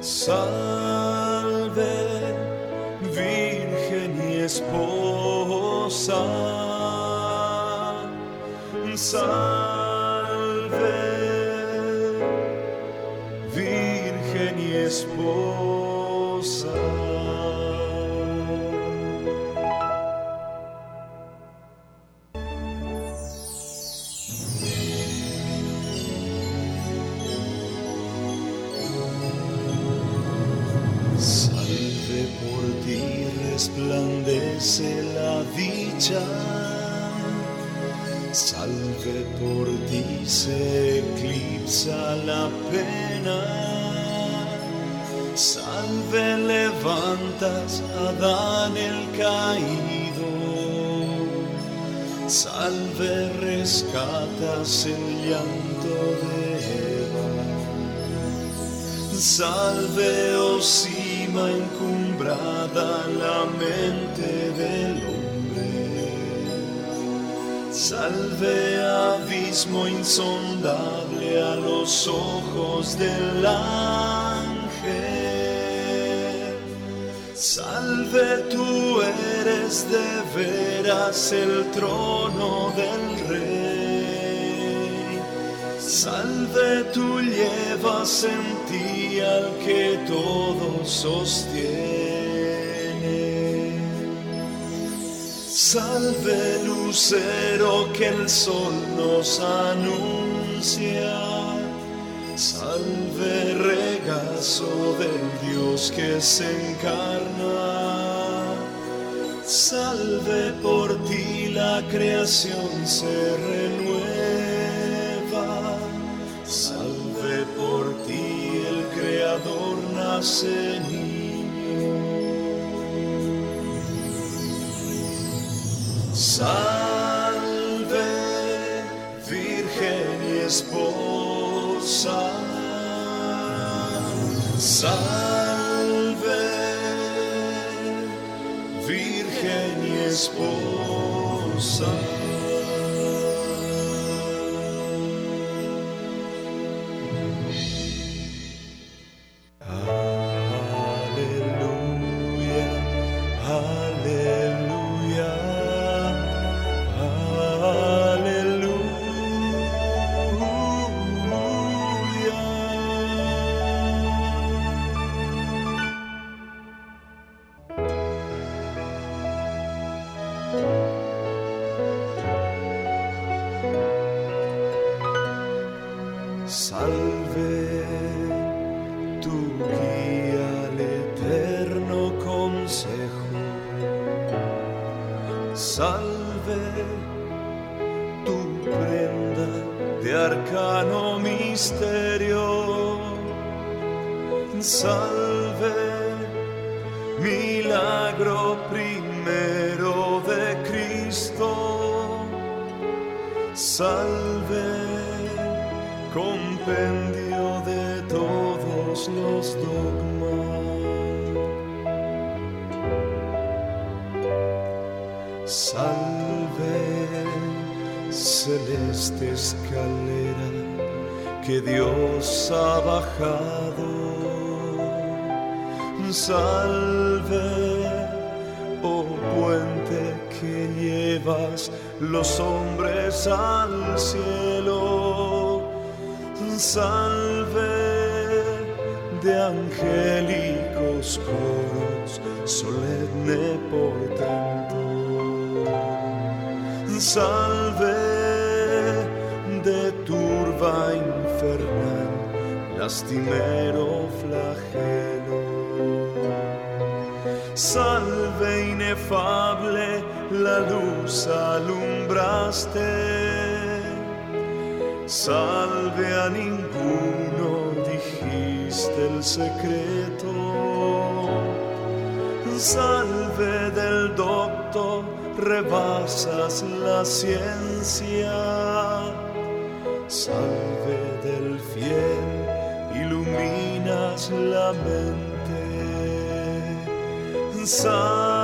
Salve, Virgen y esposa. Salve, Virgen y esposa. Adán el caído. Salve rescatas el llanto de Eva. Salve, oh cima encumbrada, la mente del hombre. Salve, abismo insondable a los ojos del ángel. De veras el trono del rey. Salve, tú llevas en ti al que todo sostiene. Salve, lucero que el sol nos anuncia. Salve, regazo del Dios que se encarna. Salve por ti la creación se renueva. Salve por ti el Creador nace niño. Salve, Virgen y esposa. Salve, esposa. Los dogmas. Salve, celeste escalera que Dios ha bajado. Salve, oh puente que llevas los hombres al cielo. Angélicos coros, solemne por tanto. Salve de turba infernal, lastimero flagelo. Salve inefable, la luz alumbraste. Salve a ninguno dijiste el secreto. Salve del doctor, rebasas la ciencia. Salve del fiel, iluminas la mente. Salve,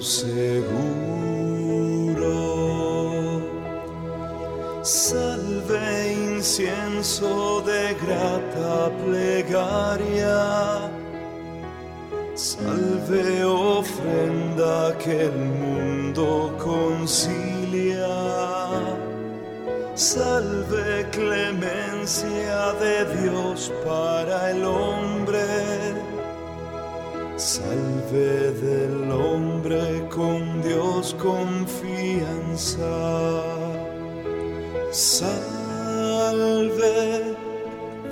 seguro. Salve incienso de grata plegaria. Salve ofrenda que el mundo concilia. Salve clemencia de Dios para el hombre. Salve del hombre con Dios confianza. Salve,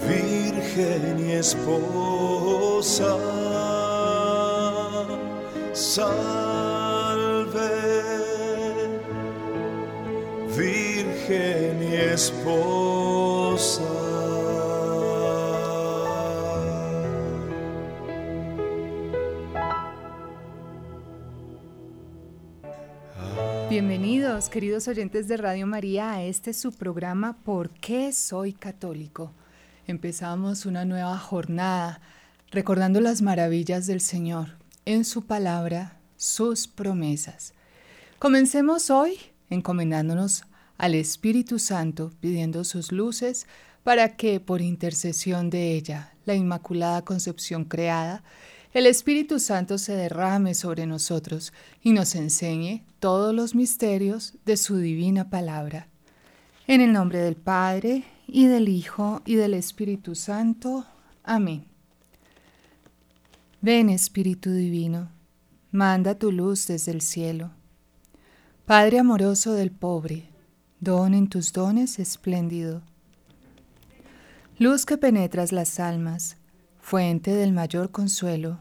Virgen y esposa. Salve, Virgen y esposa. Queridos oyentes de Radio María, a este su programa ¿Por qué soy católico? Empezamos una nueva jornada recordando las maravillas del Señor en su palabra, sus promesas. Comencemos hoy encomendándonos al Espíritu Santo, pidiendo sus luces para que, por intercesión de ella, la Inmaculada Concepción creada, el Espíritu Santo se derrame sobre nosotros y nos enseñe todos los misterios de su divina palabra. En el nombre del Padre, y del Hijo, y del Espíritu Santo. Amén. Ven, Espíritu Divino, manda tu luz desde el cielo. Padre amoroso del pobre, don en tus dones espléndido. Luz que penetras las almas, fuente del mayor consuelo,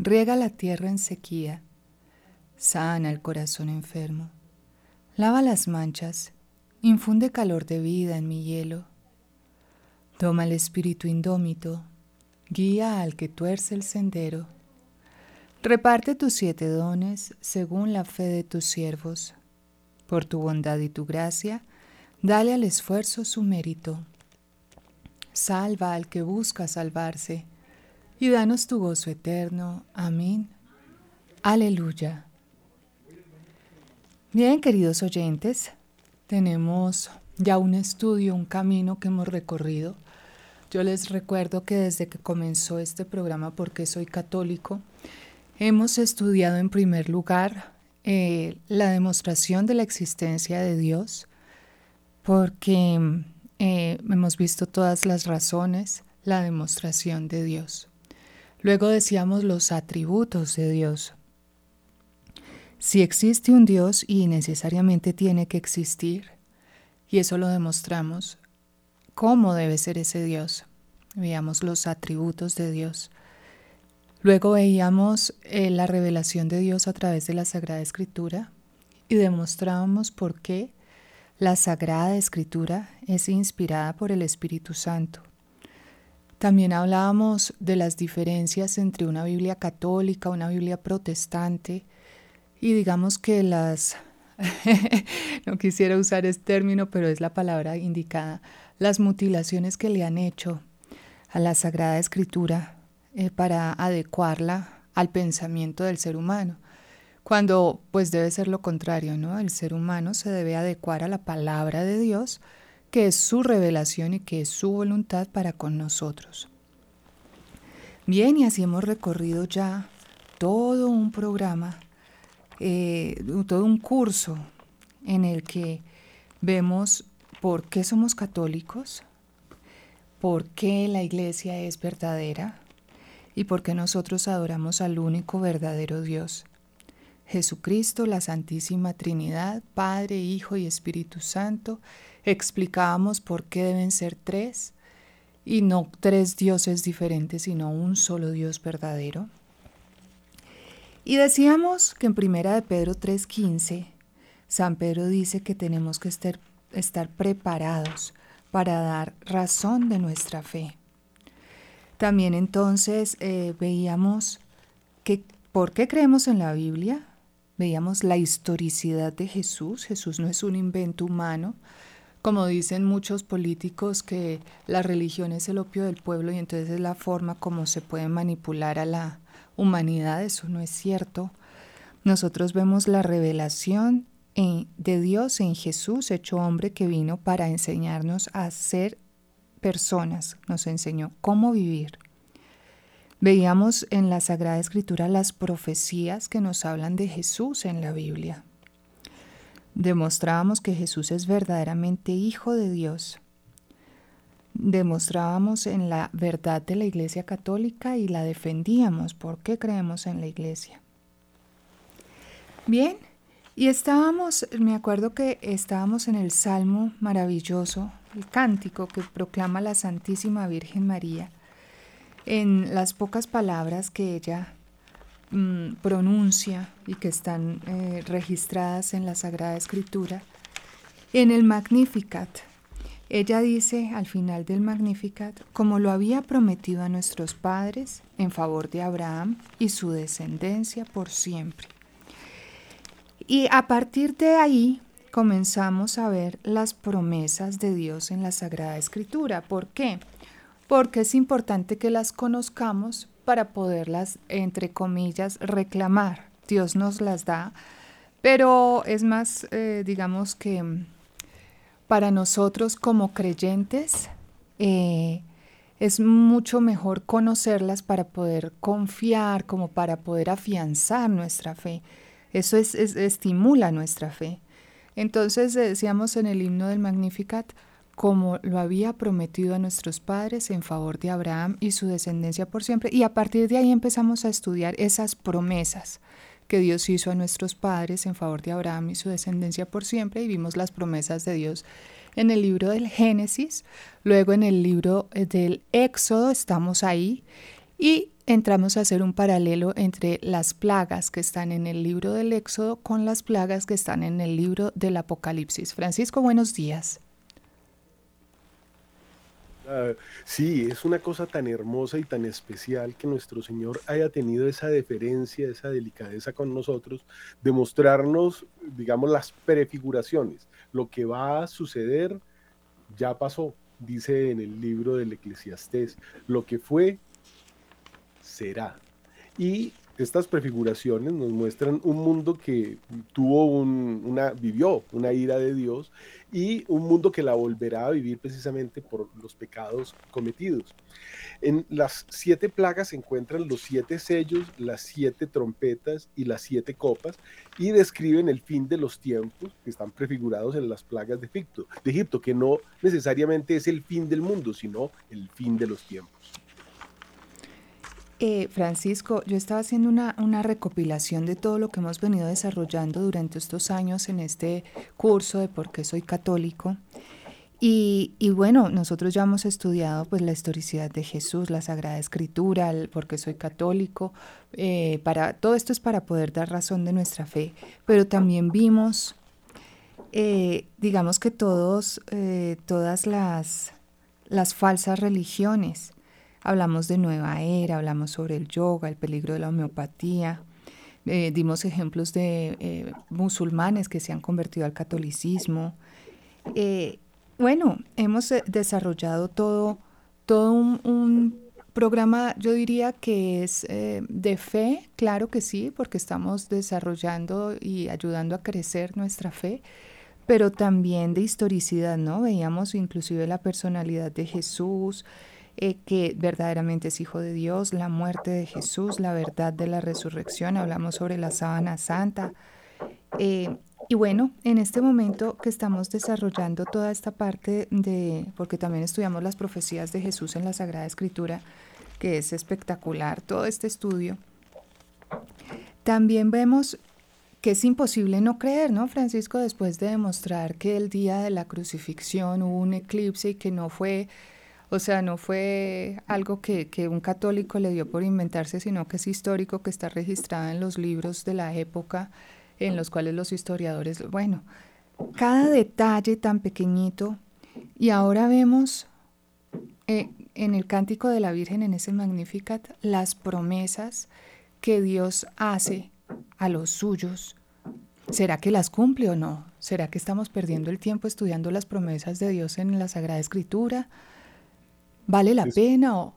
Riega la tierra en sequía, sana el corazón enfermo, lava las manchas, infunde calor de vida en mi hielo. Toma el espíritu indómito, guía al que tuerce el sendero. Reparte tus siete dones según la fe de tus siervos. Por tu bondad y tu gracia, dale al esfuerzo su mérito. Salva al que busca salvarse y danos tu gozo eterno. Amén. Aleluya. Bien, queridos oyentes, tenemos ya un estudio, un camino que hemos recorrido. Yo les recuerdo que desde que comenzó este programa, porque soy católico, hemos estudiado en primer lugar eh, la demostración de la existencia de Dios, porque eh, hemos visto todas las razones, la demostración de Dios. Luego decíamos los atributos de Dios, si existe un Dios y necesariamente tiene que existir, y eso lo demostramos, ¿cómo debe ser ese Dios? Veíamos los atributos de Dios. Luego veíamos eh, la revelación de Dios a través de la Sagrada Escritura y demostrábamos por qué la Sagrada Escritura es inspirada por el Espíritu Santo. También hablábamos de las diferencias entre una Biblia católica, una Biblia protestante, y digamos que las, no quisiera usar este término, pero es la palabra indicada, las mutilaciones que le han hecho a la Sagrada Escritura eh, para adecuarla al pensamiento del ser humano, cuando pues debe ser lo contrario, ¿no? El ser humano se debe adecuar a la palabra de Dios, que es su revelación y que es su voluntad para con nosotros. Bien, y así hemos recorrido ya todo un programa eh, todo un curso en el que vemos por qué somos católicos, por qué la iglesia es verdadera y por qué nosotros adoramos al único verdadero Dios. Jesucristo, la Santísima Trinidad, Padre, Hijo y Espíritu Santo, explicábamos por qué deben ser tres y no tres dioses diferentes, sino un solo Dios verdadero. Y decíamos que en Primera de Pedro 3:15, San Pedro dice que tenemos que estar, estar preparados para dar razón de nuestra fe. También entonces eh, veíamos que por qué creemos en la Biblia, veíamos la historicidad de Jesús. Jesús no es un invento humano, como dicen muchos políticos que la religión es el opio del pueblo y entonces es la forma como se puede manipular a la, humanidad, eso no es cierto. Nosotros vemos la revelación de Dios en Jesús, hecho hombre, que vino para enseñarnos a ser personas, nos enseñó cómo vivir. Veíamos en la Sagrada Escritura las profecías que nos hablan de Jesús en la Biblia. Demostrábamos que Jesús es verdaderamente Hijo de Dios demostrábamos en la verdad de la Iglesia Católica y la defendíamos. ¿Por qué creemos en la Iglesia? Bien, y estábamos, me acuerdo que estábamos en el Salmo maravilloso, el cántico que proclama la Santísima Virgen María, en las pocas palabras que ella mm, pronuncia y que están eh, registradas en la Sagrada Escritura, en el Magnificat, ella dice al final del Magnificat, como lo había prometido a nuestros padres en favor de Abraham y su descendencia por siempre. Y a partir de ahí comenzamos a ver las promesas de Dios en la Sagrada Escritura. ¿Por qué? Porque es importante que las conozcamos para poderlas, entre comillas, reclamar. Dios nos las da, pero es más, eh, digamos que para nosotros como creyentes eh, es mucho mejor conocerlas para poder confiar, como para poder afianzar nuestra fe. Eso es, estimula nuestra fe. Entonces decíamos en el himno del Magnificat, como lo había prometido a nuestros padres en favor de Abraham y su descendencia por siempre. Y a partir de ahí empezamos a estudiar esas promesas que Dios hizo a nuestros padres en favor de Abraham y su descendencia por siempre, y vimos las promesas de Dios en el libro del Génesis, luego en el libro eh, del Éxodo estamos ahí y entramos a hacer un paralelo entre las plagas que están en el libro del Éxodo con las plagas que están en el libro del Apocalipsis. Francisco, buenos días. Ah, sí, es una cosa tan hermosa y tan especial que nuestro Señor haya tenido esa deferencia, esa delicadeza con nosotros, de mostrarnos, digamos, las prefiguraciones. Lo que va a suceder ya pasó, dice en el libro del Eclesiastés. Lo que fue, será. Y estas prefiguraciones nos muestran un mundo que tuvo una, vivió una ira de Dios y un mundo que la volverá a vivir precisamente por los pecados cometidos. En las siete plagas se encuentran los siete sellos, las siete trompetas y las siete copas y describen el fin de los tiempos que están prefigurados en las plagas de Egipto, de Egipto que no necesariamente es el fin del mundo, sino el fin de los tiempos. Eh, Francisco, yo estaba haciendo una, recopilación de todo lo que hemos venido desarrollando durante estos años en este curso de por qué soy católico. Y, bueno, nosotros ya hemos estudiado pues la historicidad de Jesús, la Sagrada Escritura, el por qué soy católico. Eh, para, todo esto es para poder dar razón de nuestra fe, pero también vimos, eh, digamos que todos, todas las, las falsas religiones Hablamos de nueva era, hablamos sobre el yoga, el peligro de la homeopatía. Eh, dimos ejemplos de eh, musulmanes que se han convertido al catolicismo. Eh, bueno, hemos desarrollado todo, todo un, programa, yo diría que es de fe, claro que sí, porque estamos desarrollando y ayudando a crecer nuestra fe, pero también de historicidad, ¿no? Veíamos inclusive la personalidad de Jesús, eh, que verdaderamente es Hijo de Dios, la muerte de Jesús, la verdad de la resurrección, hablamos sobre la sábana santa. Eh, y bueno, en este momento que estamos desarrollando toda esta parte de, porque también estudiamos las profecías de Jesús en la Sagrada Escritura, que es espectacular todo este estudio, también vemos que es imposible no creer, ¿no, Francisco? Después de demostrar que el día de la crucifixión hubo un eclipse y que no fue o sea, no fue algo que, un católico le dio por inventarse, sino que es histórico, que está registrado en los libros de la época en los cuales los historiadores, bueno, cada detalle tan pequeñito. Y ahora vemos eh, en el cántico de la Virgen, en ese Magnificat, las promesas que Dios hace a los suyos. ¿Será que las cumple o no? ¿Será que estamos perdiendo el tiempo estudiando las promesas de Dios en la Sagrada Escritura? ¿Vale la pena o...?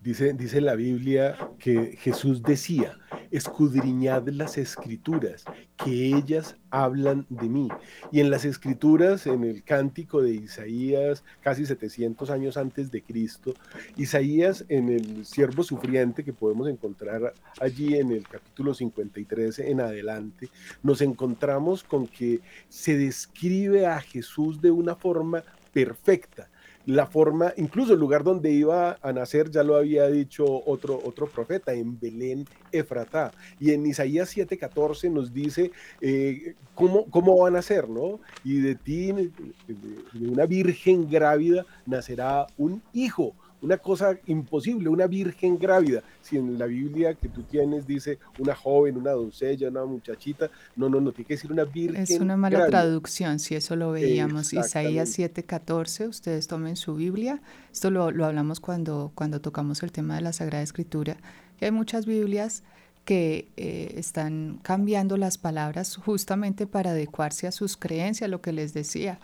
Dice, dice la Biblia que Jesús decía, escudriñad las escrituras, que ellas hablan de mí. Y en las escrituras, en el cántico de Isaías, casi 700 años antes de Cristo, Isaías en el siervo sufriente que podemos encontrar allí en el capítulo 53 en adelante, nos encontramos con que se describe a Jesús de una forma perfecta la forma, incluso el lugar donde iba a nacer, ya lo había dicho otro, otro profeta, en Belén, Efratá. Y en Isaías 7:14 nos dice eh, cómo, cómo va a nacer, ¿no? Y de ti, de una virgen grávida, nacerá un hijo una cosa imposible, una virgen grávida. Si en la Biblia que tú tienes dice una joven, una doncella, una muchachita, no, no, no, tiene que decir una virgen. Es una mala traducción, si eso lo veíamos. Isaías 7:14, ustedes tomen su Biblia. Esto lo, hablamos cuando, cuando tocamos el tema de la Sagrada Escritura. hay muchas Biblias que eh, están cambiando las palabras justamente para adecuarse a sus creencias, lo que les decía.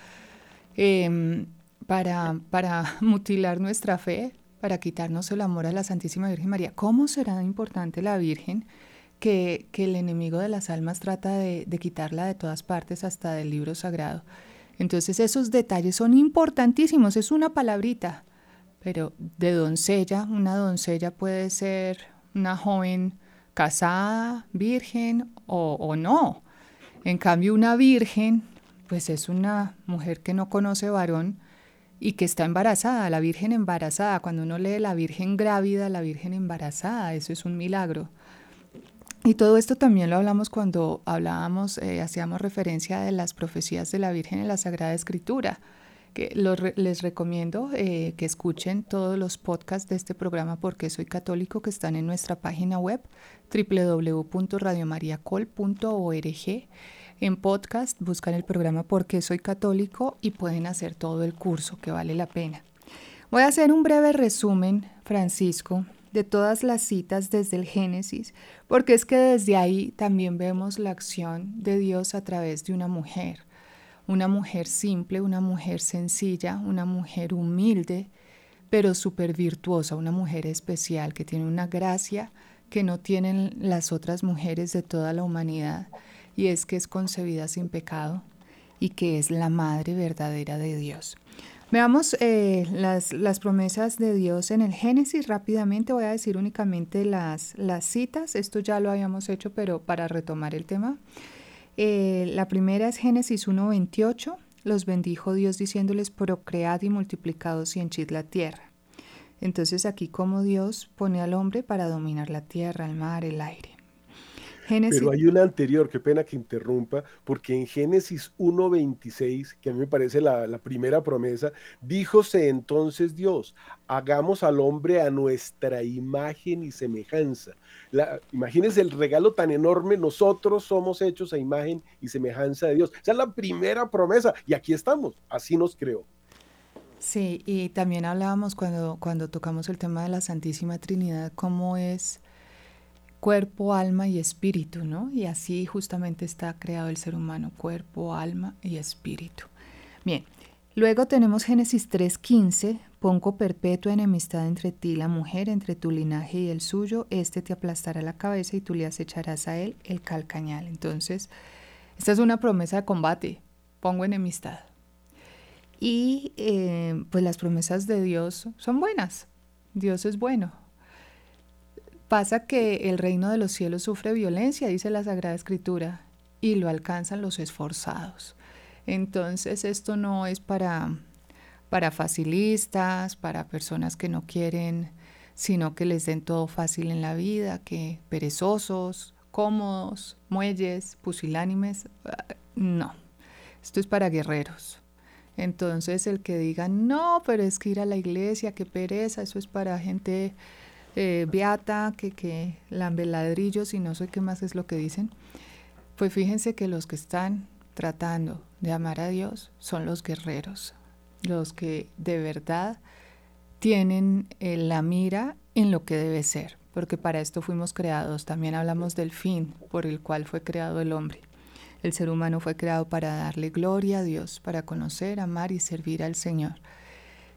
Em, para, para mutilar nuestra fe, para quitarnos el amor a la Santísima Virgen María. ¿Cómo será importante la Virgen que, que el enemigo de las almas trata de, de, quitarla de todas partes, hasta del libro sagrado? Entonces esos detalles son importantísimos, es una palabrita, pero de doncella, una doncella puede ser una joven casada, virgen o, o no. En cambio, una virgen, pues es una mujer que no conoce varón, y que está embarazada, la Virgen embarazada. Cuando uno lee la Virgen grávida, la Virgen embarazada, eso es un milagro. Y todo esto también lo hablamos cuando hablábamos, eh, hacíamos referencia de las profecías de la Virgen en la Sagrada Escritura. Que les recomiendo eh, que escuchen todos los podcasts de este programa porque soy católico que están en nuestra página web www.radiomariacol.org en podcast, buscan el programa Porque soy católico y pueden hacer todo el curso que vale la pena. Voy a hacer un breve resumen, Francisco, de todas las citas desde el Génesis, porque es que desde ahí también vemos la acción de Dios a través de una mujer, una mujer simple, una mujer sencilla, una mujer humilde, pero súper virtuosa, una mujer especial que tiene una gracia que no tienen las otras mujeres de toda la humanidad, y es que es concebida sin pecado y que es la madre verdadera de Dios. Veamos eh, las, promesas de Dios en el Génesis rápidamente. Voy a decir únicamente las, las citas. Esto ya lo habíamos hecho, pero para retomar el tema. Eh, la primera es Génesis 1.28. Los bendijo Dios diciéndoles, procread y multiplicados y henchid la tierra. Entonces aquí como Dios pone al hombre para dominar la tierra, el mar, el aire. Pero hay una anterior, qué pena que interrumpa, porque en Génesis 1.26, que a mí me parece la, primera promesa, díjose entonces Dios, hagamos al hombre a nuestra imagen y semejanza. La, imagínense el regalo tan enorme, nosotros somos hechos a imagen y semejanza de Dios. Esa es la primera promesa y aquí estamos, así nos creó. Sí, y también hablábamos cuando, cuando tocamos el tema de la Santísima Trinidad, cómo es cuerpo, alma y espíritu, ¿no? Y así justamente está creado el ser humano, cuerpo, alma y espíritu. Bien, luego tenemos Génesis 3.15, pongo perpetua enemistad entre ti la mujer, entre tu linaje y el suyo, este te aplastará la cabeza y tú le acecharás a él el calcañal. Entonces, esta es una promesa de combate, pongo enemistad. Y eh, pues las promesas de Dios son buenas, Dios es bueno, Pasa que el reino de los cielos sufre violencia, dice la Sagrada Escritura, y lo alcanzan los esforzados. Entonces esto no es para, para facilistas, para personas que no quieren, sino que les den todo fácil en la vida, que perezosos, cómodos, muelles, pusilánimes. No, esto es para guerreros. Entonces el que diga, no, pero es que ir a la iglesia, qué pereza, eso es para gente eh, beata, que, que lambe ladrillos y no sé qué más es lo que dicen, pues fíjense que los que están tratando de amar a Dios son los guerreros, los que de verdad tienen eh, la mira en lo que debe ser, porque para esto fuimos creados. También hablamos del fin por el cual fue creado el hombre. El ser humano fue creado para darle gloria a Dios, para conocer, amar y servir al Señor.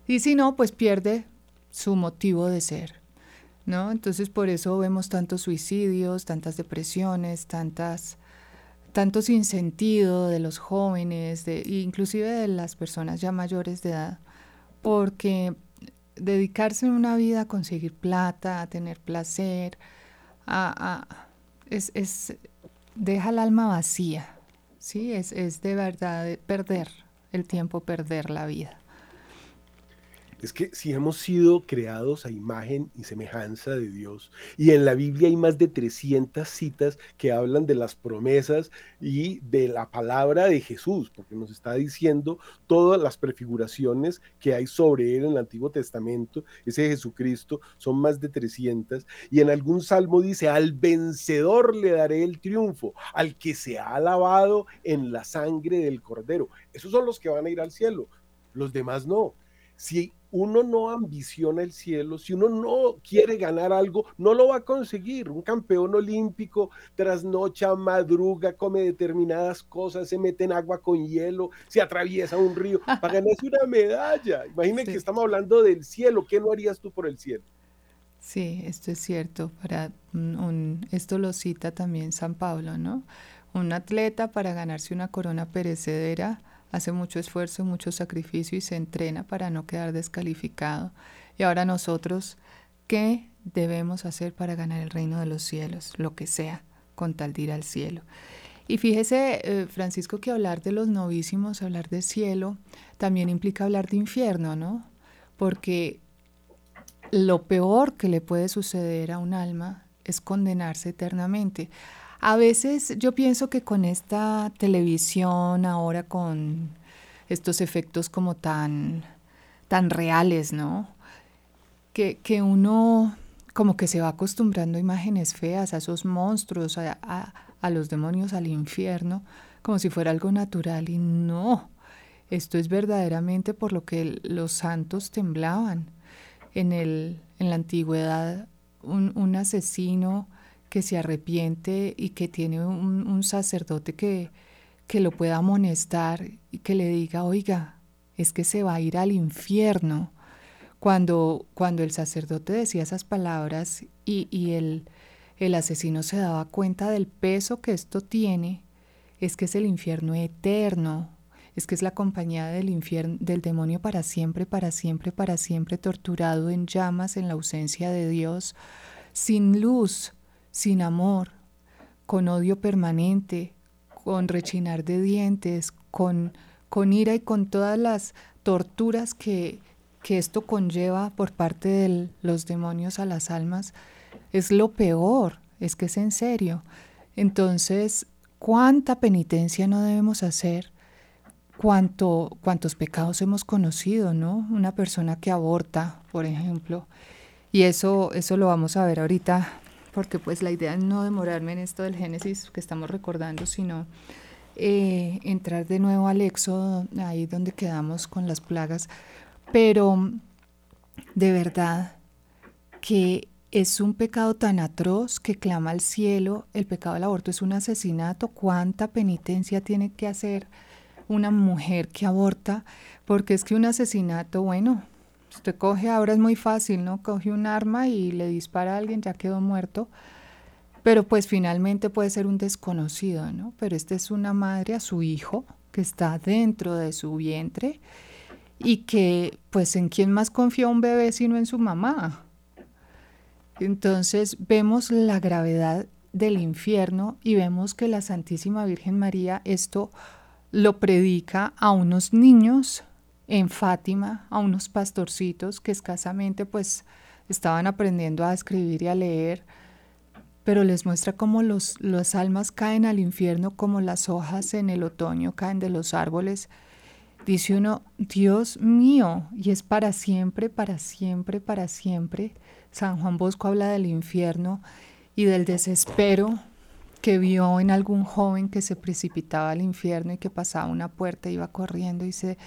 Y si no, pues pierde su motivo de ser. ¿No? Entonces por eso vemos tantos suicidios, tantas depresiones, tantas tanto sentido de los jóvenes, de, inclusive de las personas ya mayores de edad, porque dedicarse una vida a conseguir plata, a tener placer, a, es, es, deja el alma vacía, ¿sí? Es, es de verdad perder el tiempo, perder la vida es que si hemos sido creados a imagen y semejanza de Dios, y en la Biblia hay más de 300 citas que hablan de las promesas y de la palabra de Jesús, porque nos está diciendo todas las prefiguraciones que hay sobre él en el Antiguo Testamento, ese Jesucristo, son más de 300, y en algún salmo dice, al vencedor le daré el triunfo, al que se ha lavado en la sangre del cordero. Esos son los que van a ir al cielo, los demás no. Si uno no ambiciona el cielo, si uno no quiere ganar algo, no lo va a conseguir. Un campeón olímpico trasnocha, madruga, come determinadas cosas, se mete en agua con hielo, se atraviesa un río para ganarse una medalla. Imagínate que estamos hablando del cielo. ¿Qué no harías tú por el cielo? Sí, esto es cierto. Para un, esto lo cita también San Pablo, ¿no? Un atleta para ganarse una corona perecedera hace mucho esfuerzo, mucho sacrificio y se entrena para no quedar descalificado. Y ahora nosotros, ¿qué debemos hacer para ganar el reino de los cielos? Lo que sea, con tal de ir al cielo. Y fíjese, eh, Francisco, que hablar de los novísimos, hablar de cielo, también implica hablar de infierno, ¿no? Porque lo peor que le puede suceder a un alma es condenarse eternamente. A veces yo pienso que con esta televisión ahora con estos efectos como tan, tan reales, ¿no? Que, que uno como que se va acostumbrando a imágenes feas, a esos monstruos, a, a, los demonios, al infierno, como si fuera algo natural. Y no, esto es verdaderamente por lo que los santos temblaban. En, el, en la antigüedad, un, un asesino que se arrepiente y que tiene un, sacerdote que, que lo pueda amonestar y que le diga, oiga, es que se va a ir al infierno. Cuando, cuando el sacerdote decía esas palabras y, y el, el asesino se daba cuenta del peso que esto tiene, es que es el infierno eterno, es que es la compañía del infierno, del demonio para siempre, para siempre, para siempre, torturado en llamas en la ausencia de Dios, sin luz, sin amor, con odio permanente, con rechinar de dientes, con, con ira y con todas las torturas que, que esto conlleva por parte de los demonios a las almas, es lo peor, es que es en serio. Entonces, ¿cuánta penitencia no debemos hacer? ¿Cuánto, ¿Cuántos pecados hemos conocido, no? Una persona que aborta, por ejemplo, y eso, eso lo vamos a ver ahorita, porque pues la idea es no demorarme en esto del Génesis que estamos recordando, sino eh, entrar de nuevo al Éxodo, ahí donde quedamos con las plagas. Pero de verdad que es un pecado tan atroz que clama al cielo. El pecado del aborto es un asesinato. ¿Cuánta penitencia tiene que hacer una mujer que aborta? Porque es que un asesinato, bueno, usted coge, ahora es muy fácil, ¿no? Coge un arma y le dispara a alguien, ya quedó muerto. Pero pues finalmente puede ser un desconocido, ¿no? Pero esta es una madre a su hijo que está dentro de su vientre y que pues en quién más confía un bebé sino en su mamá. Entonces vemos la gravedad del infierno y vemos que la Santísima Virgen María esto lo predica a unos niños en Fátima, a unos pastorcitos que escasamente pues estaban aprendiendo a escribir y a leer, pero les muestra cómo los, las almas caen al infierno como las hojas en el otoño caen de los árboles dice uno, Dios mío, y es para siempre, para siempre, para siempre. San Juan Bosco habla del infierno y del desespero que vio en algún joven que se precipitaba al infierno y que pasaba una puerta, iba corriendo y se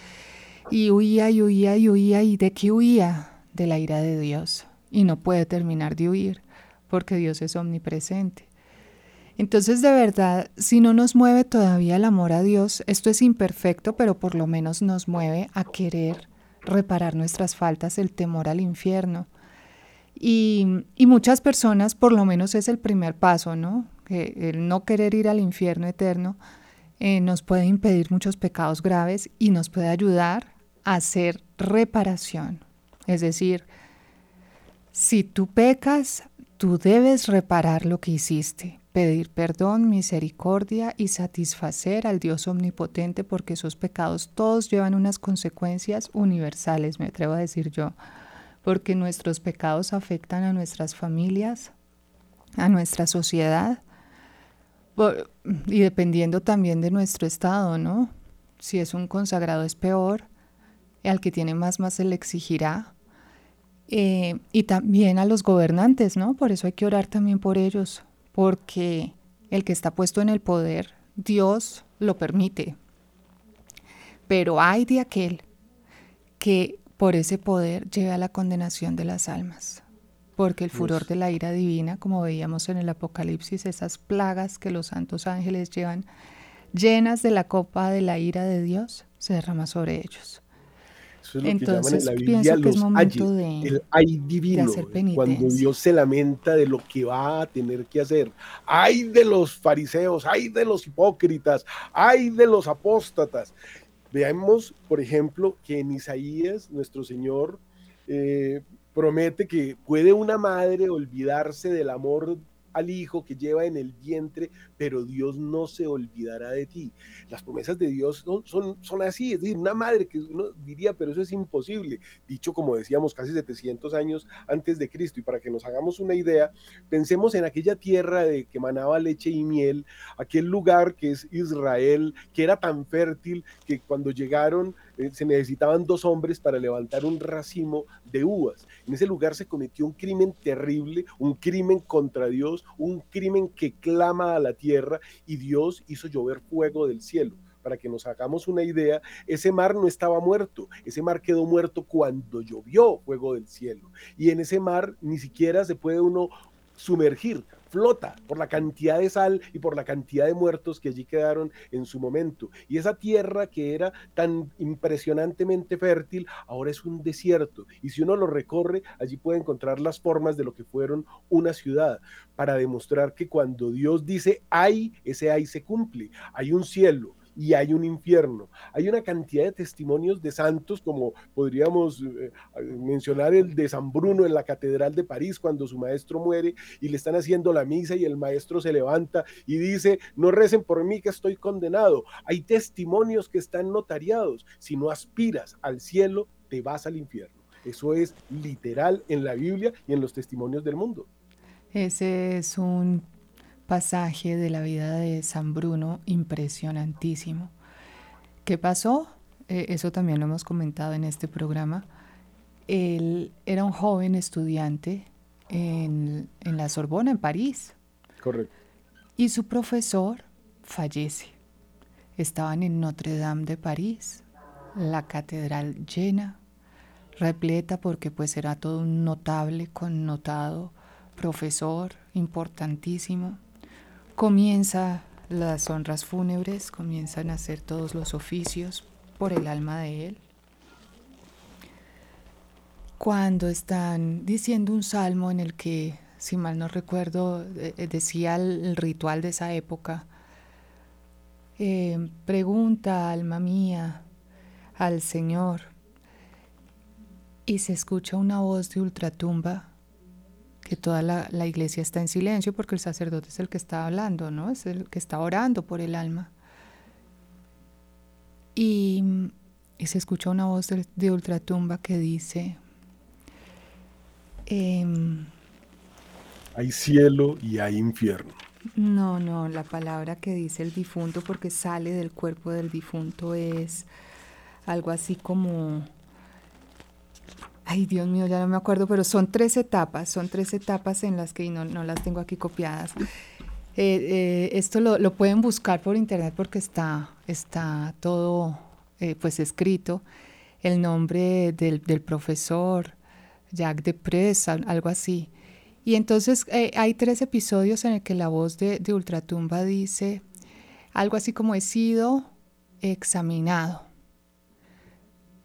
y huía y huía y huía y de qué huía de la ira de Dios y no puede terminar de huir porque Dios es omnipresente. Entonces, de verdad, si no nos mueve todavía el amor a Dios, esto es imperfecto, pero por lo menos nos mueve a querer reparar nuestras faltas, el temor al infierno. Y, muchas personas, por lo menos es el primer paso, ¿no? Que el no querer ir al infierno eterno eh, nos puede impedir muchos pecados graves y nos puede ayudar a hacer reparación. Es decir, si tú pecas, tú debes reparar lo que hiciste pedir perdón, misericordia y satisfacer al Dios omnipotente porque esos pecados todos llevan unas consecuencias universales, me atrevo a decir yo, porque nuestros pecados afectan a nuestras familias, a nuestra sociedad y dependiendo también de nuestro estado, ¿no? Si es un consagrado es peor, al que tiene más, más se le exigirá. Eh, y también a los gobernantes, ¿no? Por eso hay que orar también por ellos, porque el que está puesto en el poder, Dios lo permite. Pero hay de aquel que por ese poder lleve a la condenación de las almas. Porque el furor de la ira divina, como veíamos en el Apocalipsis, esas plagas que los santos ángeles llevan llenas de la copa de la ira de Dios, se derrama sobre ellos. Entonces, pienso que es momento de, el ay divino, cuando Dios se lamenta de lo que va a tener que hacer. Ay de los fariseos, ay de los hipócritas, ay de los apóstatas. Veamos, por ejemplo, que en Isaías nuestro Señor eh, promete que puede una madre olvidarse del amor al hijo que lleva en el vientre, pero Dios no se olvidará de ti. Las promesas de Dios son, son, así, es decir, una madre que uno diría, pero eso es imposible, dicho como decíamos casi 700 años antes de Cristo. Y para que nos hagamos una idea, pensemos en aquella tierra de que manaba leche y miel, aquel lugar que es Israel, que era tan fértil que cuando llegaron eh, se necesitaban dos hombres para levantar un racimo de uvas. En ese lugar se cometió un crimen terrible, un crimen contra Dios, un crimen que clama a la tierra y Dios hizo llover fuego del cielo. Para que nos hagamos una idea, ese mar no estaba muerto, ese mar quedó muerto cuando llovió fuego del cielo. Y en ese mar ni siquiera se puede uno sumergir, flota por la cantidad de sal y por la cantidad de muertos que allí quedaron en su momento. Y esa tierra que era tan impresionantemente fértil, ahora es un desierto. Y si uno lo recorre, allí puede encontrar las formas de lo que fueron una ciudad, para demostrar que cuando Dios dice hay, ese hay se cumple. Hay un cielo, y hay un infierno. Hay una cantidad de testimonios de santos, como podríamos eh, mencionar el de San Bruno en la Catedral de París, cuando su maestro muere y le están haciendo la misa y el maestro se levanta y dice, no recen por mí que estoy condenado. Hay testimonios que están notariados. Si no aspiras al cielo, te vas al infierno. Eso es literal en la Biblia y en los testimonios del mundo. Ese es un pasaje de la vida de San Bruno impresionantísimo. ¿Qué pasó? Eh, eso también lo hemos comentado en este programa. Él era un joven estudiante en, en la Sorbona, en París. Correcto. Y su profesor fallece. Estaban en Notre Dame de París, la catedral llena, repleta porque pues era todo un notable, connotado profesor importantísimo comienza las honras fúnebres, comienzan a hacer todos los oficios por el alma de él. Cuando están diciendo un salmo en el que, si mal no recuerdo, eh, eh, decía el, ritual de esa época, eh, pregunta, alma mía, al Señor, y se escucha una voz de ultratumba que toda la, iglesia está en silencio porque el sacerdote es el que está hablando, ¿no? Es el que está orando por el alma. Y, se escucha una voz de, ultratumba que dice, em, hay cielo y hay infierno. No, no, la palabra que dice el difunto porque sale del cuerpo del difunto es algo así como Ay, Dios mío, ya no me acuerdo, pero son tres etapas, son tres etapas en las que no, no las tengo aquí copiadas. Eh, eh, esto lo, lo, pueden buscar por internet porque está, está todo eh, pues escrito. El nombre del, del profesor, Jacques de Press, algo así. Y entonces hay tres episodios en el que la voz de, de Ultratumba dice algo así como he sido examinado.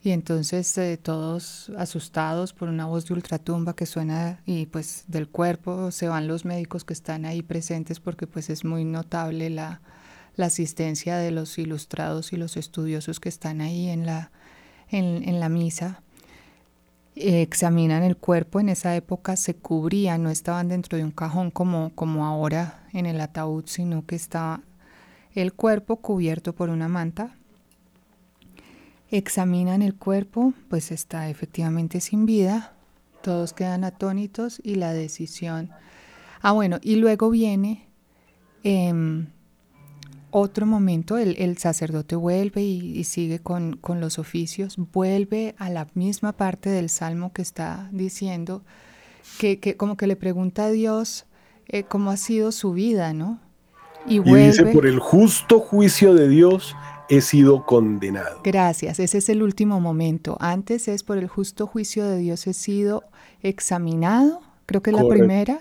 Y entonces eh, todos asustados por una voz de ultratumba que suena y pues del cuerpo se van los médicos que están ahí presentes porque pues es muy notable la, asistencia de los ilustrados y los estudiosos que están ahí en la, en, la misa. examinan el cuerpo, en esa época se cubrían, no estaban dentro de un cajón como, como ahora en el ataúd, sino que estaba el cuerpo cubierto por una manta examinan el cuerpo, pues está efectivamente sin vida, todos quedan atónitos y la decisión. Ah, bueno, y luego viene em, otro momento, el, sacerdote vuelve y, sigue con, los oficios, vuelve a la misma parte del salmo que está diciendo, que, como que le pregunta a Dios eh, cómo ha sido su vida, ¿no? Y, y dice, por el justo juicio de Dios he sido condenado. Gracias, ese es el último momento. Antes es por el justo juicio de Dios he sido examinado, creo que es la primera.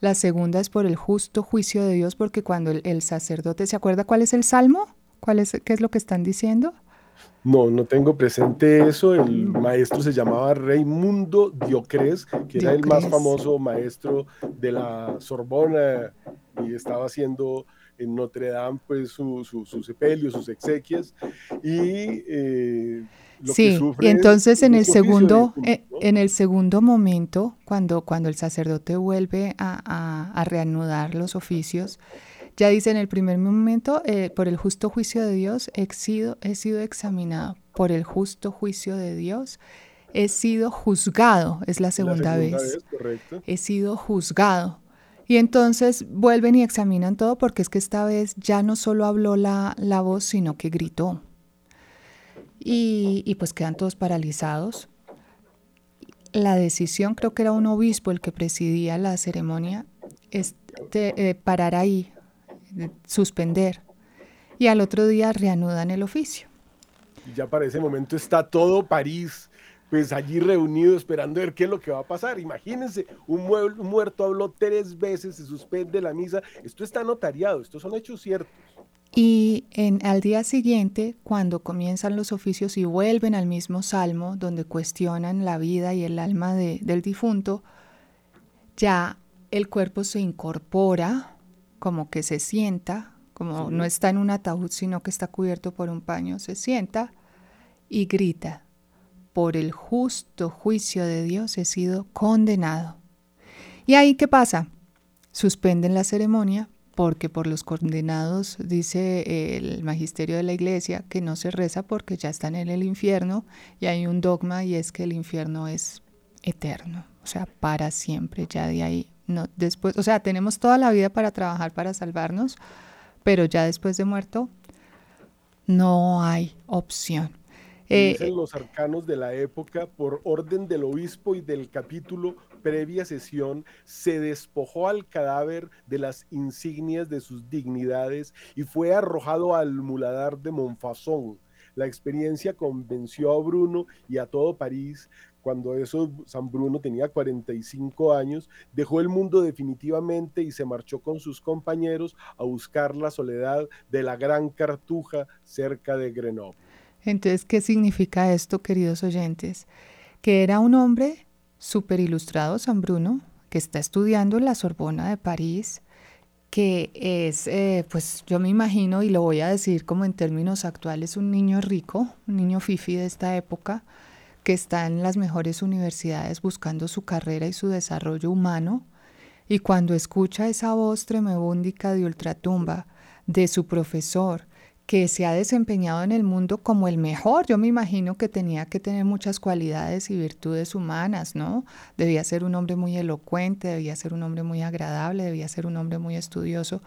La segunda es por el justo juicio de Dios, porque cuando el, sacerdote, ¿se acuerda cuál es el salmo? ¿Cuál es, ¿Qué es lo que están diciendo? No, no tengo presente eso. El maestro se llamaba Raimundo Diocres, que era el más famoso maestro de la Sorbona y estaba haciendo en Notre Dame pues su, su, sepelio, sus exequias y eh, sí, y entonces en el segundo eh, en el segundo momento cuando cuando el sacerdote vuelve a, reanudar los oficios ya dice en el primer momento eh, por el justo juicio de Dios he sido he sido examinado. Por el justo juicio de Dios he sido juzgado. Es la segunda, vez, vez he sido juzgado y entonces vuelven y examinan todo porque es que esta vez ya no solo habló la, voz, sino que gritó. Y, pues quedan todos paralizados. La decisión, creo que era un obispo el que presidía la ceremonia, es eh, parar ahí, suspender. Y al otro día reanudan el oficio. Ya para ese momento está todo París pues allí reunido esperando a ver qué es lo que va a pasar. Imagínense, un, un muerto habló tres veces, se suspende la misa. Esto está notariado, estos son hechos ciertos. Y en, al día siguiente, cuando comienzan los oficios y vuelven al mismo salmo, donde cuestionan la vida y el alma del difunto, ya el cuerpo se incorpora, como que se sienta, como no está en un ataúd, sino que está cubierto por un paño, se sienta y grita, por el justo juicio de Dios he sido condenado. ¿Y ahí qué pasa? Suspenden la ceremonia porque por los condenados dice el magisterio de la iglesia que no se reza porque ya están en el infierno y hay un dogma y es que el infierno es eterno, o sea, para siempre, ya de ahí no después, o sea, tenemos toda la vida para trabajar para salvarnos, pero ya después de muerto no hay opción. Eh, Dicen los arcanos de la época, por orden del obispo y del capítulo, previa sesión, se despojó al cadáver de las insignias de sus dignidades y fue arrojado al muladar de Montfaucon. La experiencia convenció a Bruno y a todo París cuando eso San Bruno tenía 45 años, dejó el mundo definitivamente y se marchó con sus compañeros a buscar la soledad de la gran Cartuja cerca de Grenoble. Entonces, ¿qué significa esto, queridos oyentes? Que era un hombre súper ilustrado, San Bruno, que está estudiando en la Sorbona de París, que es, eh, pues yo me imagino, y lo voy a decir como en términos actuales, un niño rico, un niño fifi de esta época, que está en las mejores universidades buscando su carrera y su desarrollo humano, y cuando escucha esa voz tremebúndica de ultratumba de su profesor, que se ha desempeñado en el mundo como el mejor. Yo me imagino que tenía que tener muchas cualidades y virtudes humanas, ¿no? Debía ser un hombre muy elocuente, debía ser un hombre muy agradable, debía ser un hombre muy estudioso,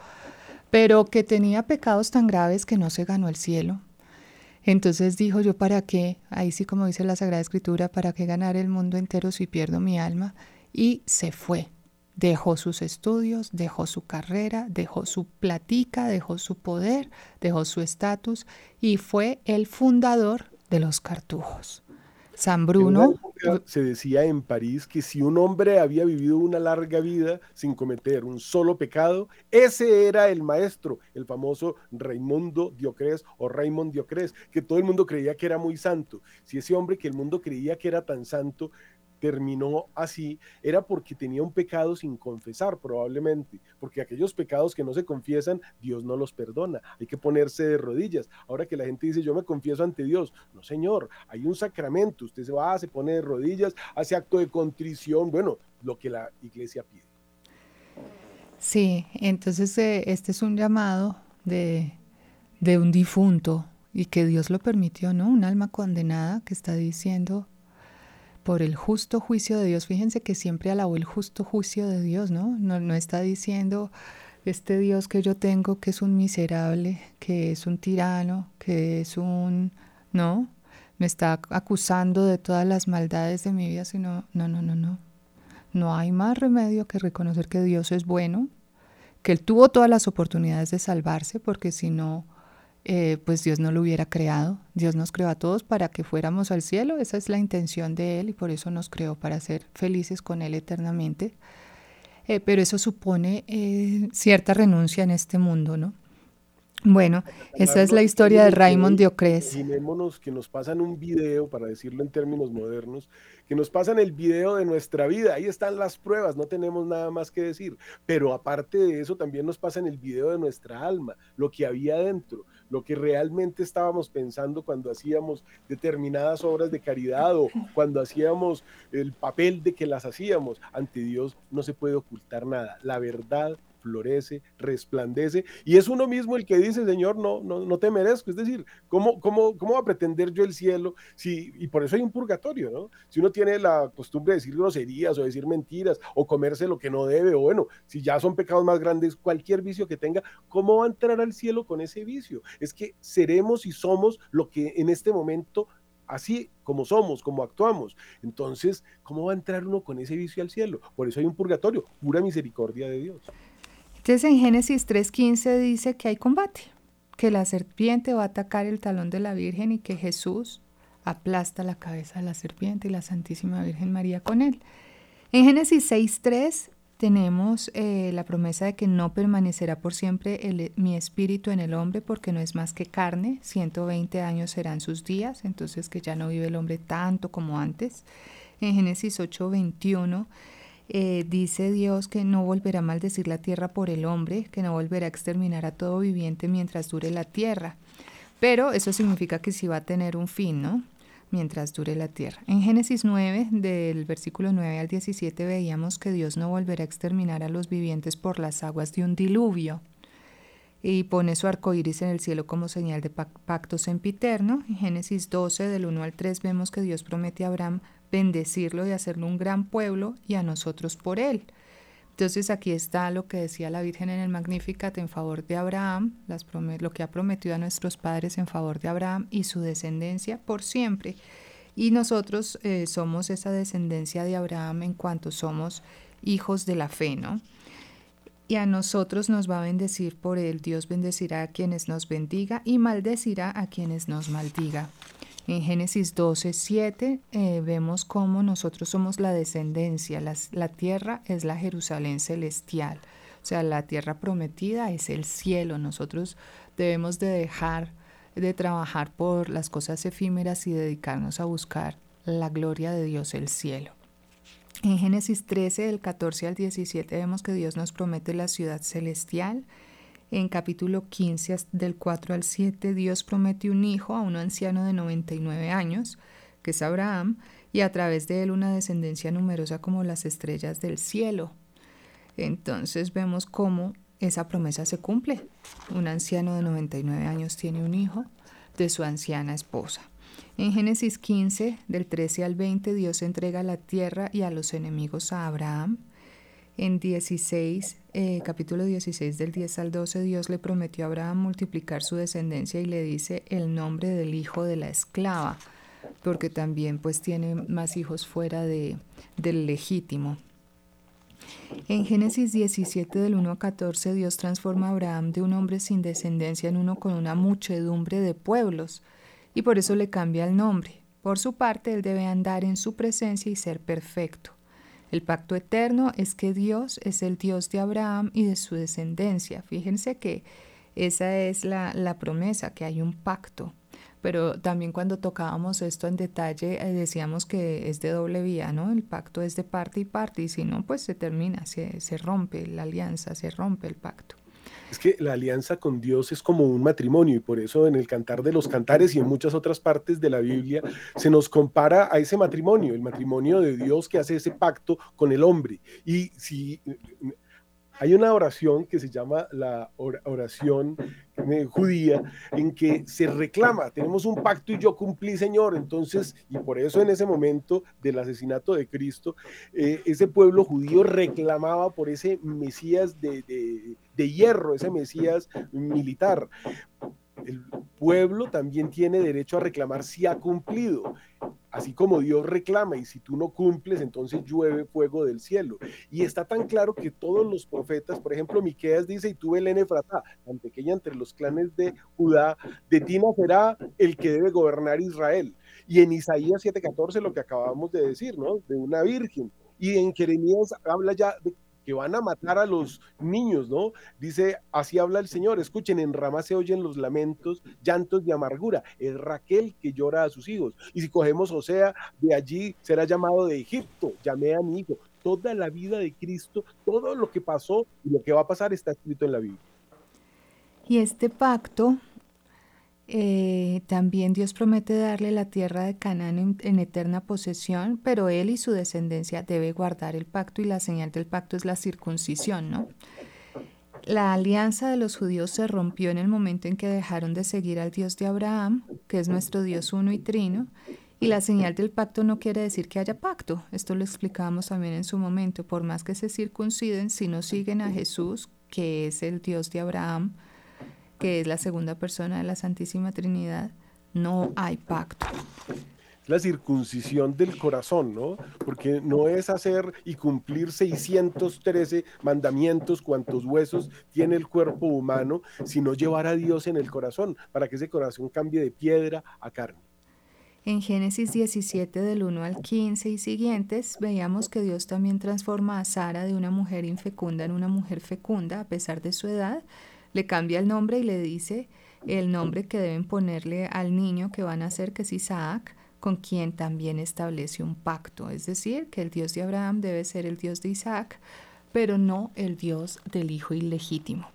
pero que tenía pecados tan graves que no se ganó el cielo. Entonces dijo yo, ¿para qué? Ahí sí como dice la Sagrada Escritura, ¿para qué ganar el mundo entero si pierdo mi alma? Y se fue. Dejó sus estudios, dejó su carrera, dejó su platica, dejó su poder, dejó su estatus y fue el fundador de los cartujos. San Bruno. Se decía en París que si un hombre había vivido una larga vida sin cometer un solo pecado, ese era el maestro, el famoso Raimundo Diocres o Raymond Diocres, que todo el mundo creía que era muy santo. Si ese hombre que el mundo creía que era tan santo terminó así era porque tenía un pecado sin confesar probablemente, porque aquellos pecados que no se confiesan, Dios no los perdona, hay que ponerse de rodillas. Ahora que la gente dice, yo me confieso ante Dios, no señor, hay un sacramento, usted se va, se pone de rodillas, hace acto de contrición, bueno, lo que la iglesia pide. Sí, entonces eh, este es un llamado de, de un difunto y que Dios lo permitió, ¿no? Un alma condenada que está diciendo, por el justo juicio de Dios. Fíjense que siempre alabó el justo juicio de Dios, ¿no? No, no está diciendo este Dios que yo tengo que es un miserable, que es un tirano, que es un... No, me está acusando de todas las maldades de mi vida, sino, no, no, no, no. No hay más remedio que reconocer que Dios es bueno, que Él tuvo todas las oportunidades de salvarse, porque si no, eh, pues Dios no lo hubiera creado. Dios nos creó a todos para que fuéramos al cielo. Esa es la intención de Él y por eso nos creó para ser felices con Él eternamente. Eh, pero eso supone eh, cierta renuncia en este mundo, ¿no? Bueno, esa es la historia de Raymond Diocres. Imaginémonos que nos pasan un video, para decirlo en términos modernos, que nos pasan el video de nuestra vida. Ahí están las pruebas, no tenemos nada más que decir. Pero aparte de eso, también nos pasan el video de nuestra alma, lo que había dentro lo que realmente estábamos pensando cuando hacíamos determinadas obras de caridad o cuando hacíamos el papel de que las hacíamos. Ante Dios no se puede ocultar nada. La verdad florece, resplandece, y es uno mismo el que dice, Señor, no, no, no te merezco. Es decir, ¿cómo, cómo, ¿cómo va a pretender yo el cielo? Si, y por eso hay un purgatorio, ¿no? Si uno tiene la costumbre de decir groserías o decir mentiras o comerse lo que no debe, o bueno, si ya son pecados más grandes, cualquier vicio que tenga, ¿cómo va a entrar al cielo con ese vicio? Es que seremos y somos lo que en este momento así como somos, como actuamos. Entonces, ¿cómo va a entrar uno con ese vicio al cielo? Por eso hay un purgatorio, pura misericordia de Dios. Entonces en Génesis 3.15 dice que hay combate, que la serpiente va a atacar el talón de la Virgen y que Jesús, aplasta la cabeza de la serpiente y la Santísima Virgen María con él. En Génesis 6.3 tenemos eh, la promesa de que no permanecerá por siempre mi espíritu en el hombre porque no es más que carne, 120 años serán sus días, entonces que ya no vive el hombre tanto como antes. En Génesis 8.21 eh, dice Dios que no volverá a maldecir la tierra por el hombre, que no volverá a exterminar a todo viviente mientras dure la tierra. Pero eso significa que sí va a tener un fin, ¿no? mientras dure la tierra. En Génesis 9, del versículo 9 al 17, veíamos que Dios no volverá a exterminar a los vivientes por las aguas de un diluvio y pone su arco iris en el cielo como señal de pacto sempiterno. En Génesis 12, del 1 al 3, vemos que Dios promete a Abraham bendecirlo y hacerlo un gran pueblo y a nosotros por él. Entonces aquí está lo que decía la Virgen en el Magnificat en favor de Abraham, las lo que ha prometido a nuestros padres en favor de Abraham y su descendencia por siempre. Y nosotros eh, somos esa descendencia de Abraham en cuanto somos hijos de la fe, ¿no? Y a nosotros nos va a bendecir por él. Dios bendecirá a quienes nos bendiga y maldecirá a quienes nos maldiga. En Génesis 12, 7 eh, vemos cómo nosotros somos la descendencia, la tierra es la Jerusalén celestial, o sea, la tierra prometida es el cielo, nosotros debemos de dejar de trabajar por las cosas efímeras y dedicarnos a buscar la gloria de Dios, el cielo. En Génesis 13, del 14 al 17, vemos que Dios nos promete la ciudad celestial, en capítulo 15 del 4 al 7, Dios promete un hijo a un anciano de 99 años, que es Abraham, y a través de él una descendencia numerosa como las estrellas del cielo. Entonces vemos cómo esa promesa se cumple. Un anciano de 99 años tiene un hijo de su anciana esposa. En Génesis 15, del 13 al 20, Dios entrega la tierra y a los enemigos a Abraham. En 16, eh, capítulo 16 del 10 al 12, Dios le prometió a Abraham multiplicar su descendencia y le dice el nombre del hijo de la esclava, porque también pues tiene más hijos fuera de, del legítimo. En Génesis 17 del 1 a 14, Dios transforma a Abraham de un hombre sin descendencia en uno con una muchedumbre de pueblos, y por eso le cambia el nombre. Por su parte, él debe andar en su presencia y ser perfecto. El pacto eterno es que Dios es el Dios de Abraham y de su descendencia. Fíjense que esa es la, la promesa, que hay un pacto. Pero también cuando tocábamos esto en detalle eh, decíamos que es de doble vía, ¿no? El pacto es de parte y parte y si no, pues se termina, se, se rompe la alianza, se rompe el pacto. Es que la alianza con Dios es como un matrimonio y por eso en el Cantar de los Cantares y en muchas otras partes de la Biblia se nos compara a ese matrimonio, el matrimonio de Dios que hace ese pacto con el hombre. Y si hay una oración que se llama la oración eh, judía en que se reclama, tenemos un pacto y yo cumplí, Señor. Entonces, y por eso en ese momento del asesinato de Cristo, eh, ese pueblo judío reclamaba por ese Mesías de, de hierro, ese Mesías militar. El pueblo también tiene derecho a reclamar si ha cumplido así como Dios reclama, y si tú no cumples, entonces llueve fuego del cielo. Y está tan claro que todos los profetas, por ejemplo, Miqueas dice, y tú Belén Efratá, tan pequeña entre los clanes de Judá, de ti nacerá el que debe gobernar Israel. Y en Isaías 7:14 lo que acabamos de decir, ¿no? De una virgen. Y en Jeremías habla ya de que van a matar a los niños, ¿no? Dice, así habla el Señor, escuchen, en Ramá se oyen los lamentos, llantos de amargura, es Raquel que llora a sus hijos. Y si cogemos Osea, de allí será llamado de Egipto, llamé a mi hijo. Toda la vida de Cristo, todo lo que pasó y lo que va a pasar está escrito en la Biblia. Y este pacto eh, también Dios promete darle la tierra de Canaán en, eterna posesión, pero él y su descendencia debe guardar el pacto y la señal del pacto es la circuncisión, ¿no? La alianza de los judíos se rompió en el momento en que dejaron de seguir al Dios de Abraham, que es nuestro Dios uno y trino, y la señal del pacto no quiere decir que haya pacto. Esto lo explicábamos también en su momento. Por más que se circunciden, si no siguen a Jesús, que es el Dios de Abraham, que es la segunda persona de la Santísima Trinidad, no hay pacto. La circuncisión del corazón, ¿no? Porque no es hacer y cumplir 613 mandamientos, cuantos huesos tiene el cuerpo humano, sino llevar a Dios en el corazón, para que ese corazón cambie de piedra a carne. En Génesis 17 del 1 al 15 y siguientes veíamos que Dios también transforma a Sara de una mujer infecunda en una mujer fecunda a pesar de su edad, le cambia el nombre y le dice el nombre que deben ponerle al niño que van a nacer, que es Isaac, con quien también establece un pacto. Es decir, que el Dios de Abraham debe ser el Dios de Isaac, pero no el Dios del hijo ilegítimo.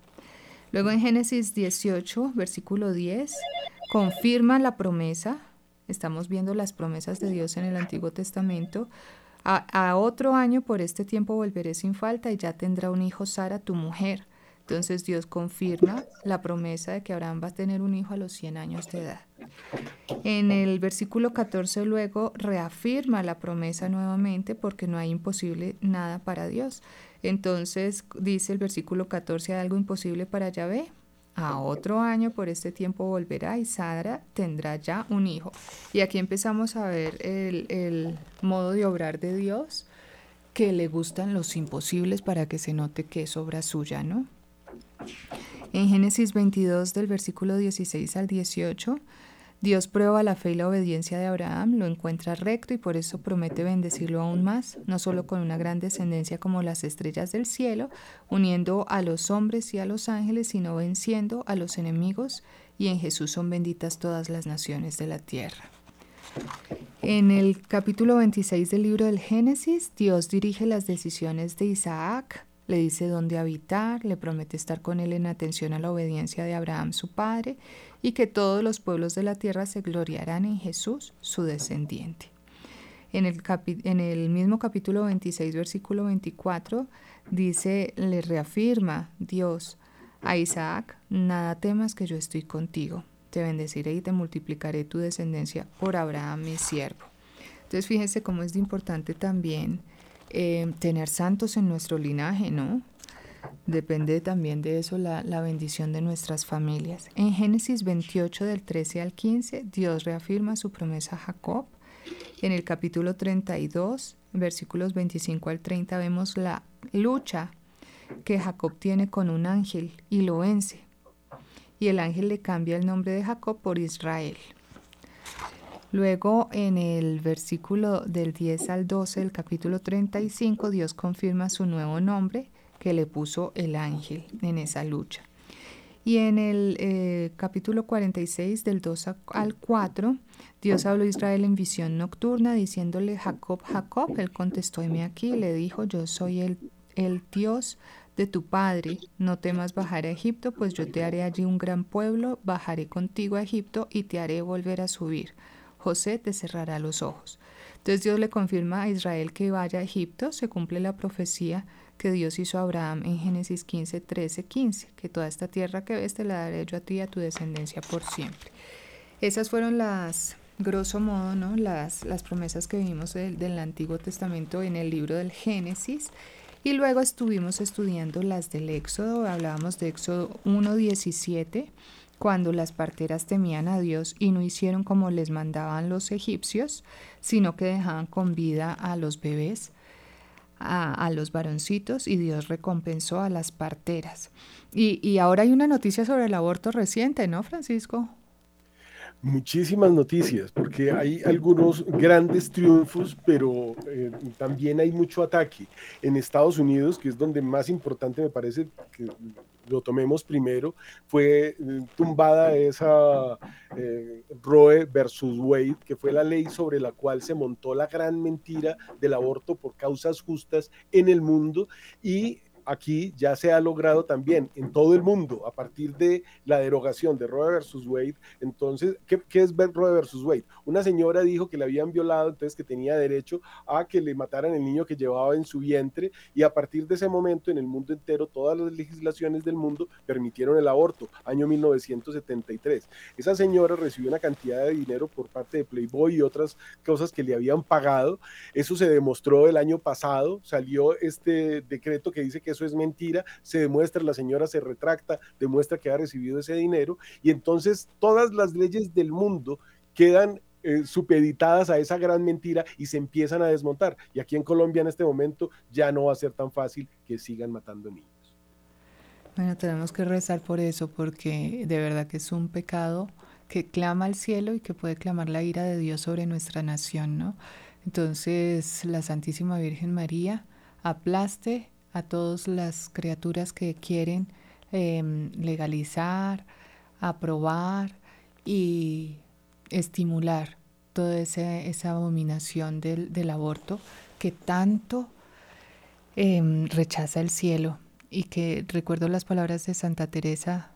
Luego en Génesis 18, versículo 10, confirma la promesa. Estamos viendo las promesas de Dios en el Antiguo Testamento. A, a, otro año por este tiempo volveré sin falta y ya tendrá un hijo Sara, tu mujer. Entonces Dios confirma la promesa de que Abraham va a tener un hijo a los 100 años de edad. En el versículo 14 luego reafirma la promesa nuevamente porque no hay imposible nada para Dios. Entonces dice el versículo 14, ¿hay algo imposible para Yahvé? A otro año por este tiempo volverá y Sara tendrá ya un hijo. Y aquí empezamos a ver el, el modo de obrar de Dios, que le gustan los imposibles para que se note que es obra suya, ¿no? En Génesis 22 del versículo 16 al 18, Dios prueba la fe y la obediencia de Abraham, lo encuentra recto y por eso promete bendecirlo aún más, no solo con una gran descendencia como las estrellas del cielo, uniendo a los hombres y a los ángeles, sino venciendo a los enemigos, y en Jesús son benditas todas las naciones de la tierra. En el capítulo 26 del libro del Génesis, Dios dirige las decisiones de Isaac, le dice dónde habitar, le promete estar con él en atención a la obediencia de Abraham su padre y que todos los pueblos de la tierra se gloriarán en Jesús, su descendiente. En el, en el mismo capítulo 26, versículo 24, dice, le reafirma Dios a Isaac, nada temas que yo estoy contigo, te bendeciré y te multiplicaré tu descendencia por Abraham mi siervo. Entonces fíjense cómo es importante también eh, tener santos en nuestro linaje, ¿no? Depende también de eso la, la, bendición de nuestras familias. En Génesis 28 del 13 al 15, Dios reafirma su promesa a Jacob. En el capítulo 32, versículos 25 al 30, vemos la lucha que Jacob tiene con un ángel y lo vence. Y el ángel le cambia el nombre de Jacob por Israel. Luego en el versículo del 10 al 12 del capítulo 35, Dios confirma su nuevo nombre que le puso el ángel en esa lucha. Y en el eh, capítulo 46 del 2 al 4, Dios habló a Israel en visión nocturna diciéndole, Jacob, Jacob, él contestó, me aquí, le dijo, yo soy el, el Dios de tu padre, no temas bajar a Egipto, pues yo te haré allí un gran pueblo, bajaré contigo a Egipto y te haré volver a subir José te cerrará los ojos. Entonces Dios le confirma a Israel que vaya a Egipto, se cumple la profecía que Dios hizo a Abraham en Génesis 15, 13, 15, que toda esta tierra que ves te la daré yo a ti y a tu descendencia por siempre. Esas fueron las, grosso modo, ¿no? las, las promesas que vimos del, del Antiguo Testamento en el libro del Génesis. Y luego estuvimos estudiando las del Éxodo, hablábamos de Éxodo 1, 17 cuando las parteras temían a Dios y no hicieron como les mandaban los egipcios, sino que dejaban con vida a los bebés, a, los varoncitos, y Dios recompensó a las parteras. Y, y ahora hay una noticia sobre el aborto reciente, ¿no, Francisco? muchísimas noticias, porque hay algunos grandes triunfos, pero eh, también hay mucho ataque. En Estados Unidos, que es donde más importante me parece que lo tomemos primero, fue eh, tumbada esa eh, Roe versus Wade, que fue la ley sobre la cual se montó la gran mentira del aborto por causas justas en el mundo y aquí ya se ha logrado también en todo el mundo a partir de la derogación de Roe versus Wade. Entonces, ¿qué, es Roe versus Wade? Una señora dijo que le habían violado, entonces que tenía derecho a que le mataran el niño que llevaba en su vientre y a partir de ese momento en el mundo entero todas las legislaciones del mundo permitieron el aborto, año 1973. Esa señora recibió una cantidad de dinero por parte de Playboy y otras cosas que le habían pagado. Eso se demostró el año pasado, salió este decreto que dice que es mentira, se demuestra, la señora se retracta, demuestra que ha recibido ese dinero y entonces todas las leyes del mundo quedan eh, supeditadas a esa gran mentira y se empiezan a desmontar. Y aquí en Colombia en este momento ya no va a ser tan fácil que sigan matando niños. Bueno, tenemos que rezar por eso porque de verdad que es un pecado que clama al cielo y que puede clamar la ira de Dios sobre nuestra nación, ¿no? Entonces la Santísima Virgen María aplaste a todas las criaturas que quieren em, legalizar, aprobar y estimular toda esa, abominación del, aborto que tanto em, rechaza el cielo y que recuerdo las palabras de Santa Teresa,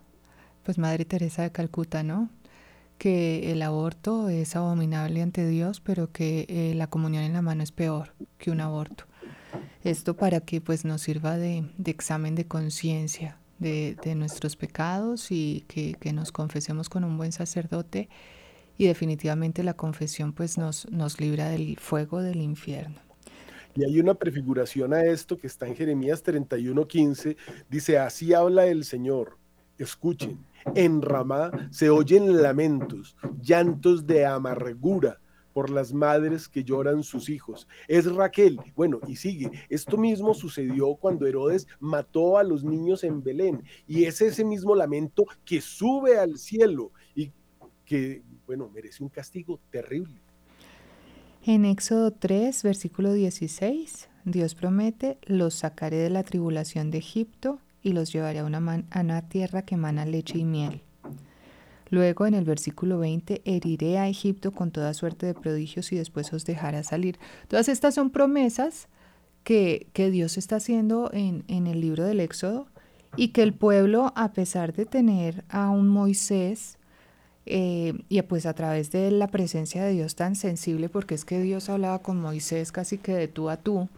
pues Madre Teresa de Calcuta, ¿no? Que el aborto es abominable ante Dios, pero que eh, la comunión en la mano es peor que un aborto. Esto para que pues nos sirva de, examen de conciencia de, nuestros pecados y que, que nos confesemos con un buen sacerdote. Y definitivamente la confesión pues nos, nos libra del fuego del infierno. Y hay una prefiguración a esto que está en Jeremías 31:15, dice, así habla el Señor, escuchen, en Ramá se oyen lamentos, llantos de amargura por las madres que lloran sus hijos. Es Raquel. Bueno, y sigue. Esto mismo sucedió cuando Herodes mató a los niños en Belén. Y es ese mismo lamento que sube al cielo y que bueno, merece un castigo terrible. En Éxodo 3, versículo 16, Dios promete, los sacaré de la tribulación de Egipto y los llevaré a una, tierra que emana leche y miel. Luego en el versículo 20, heriré a Egipto con toda suerte de prodigios y después os dejará salir. Todas estas son promesas que, que Dios está haciendo en, en el libro del Éxodo y que el pueblo, a pesar de tener a un Moisés eh, y pues a través de la presencia de Dios tan sensible, porque es que Dios hablaba con Moisés casi que de tú a tú,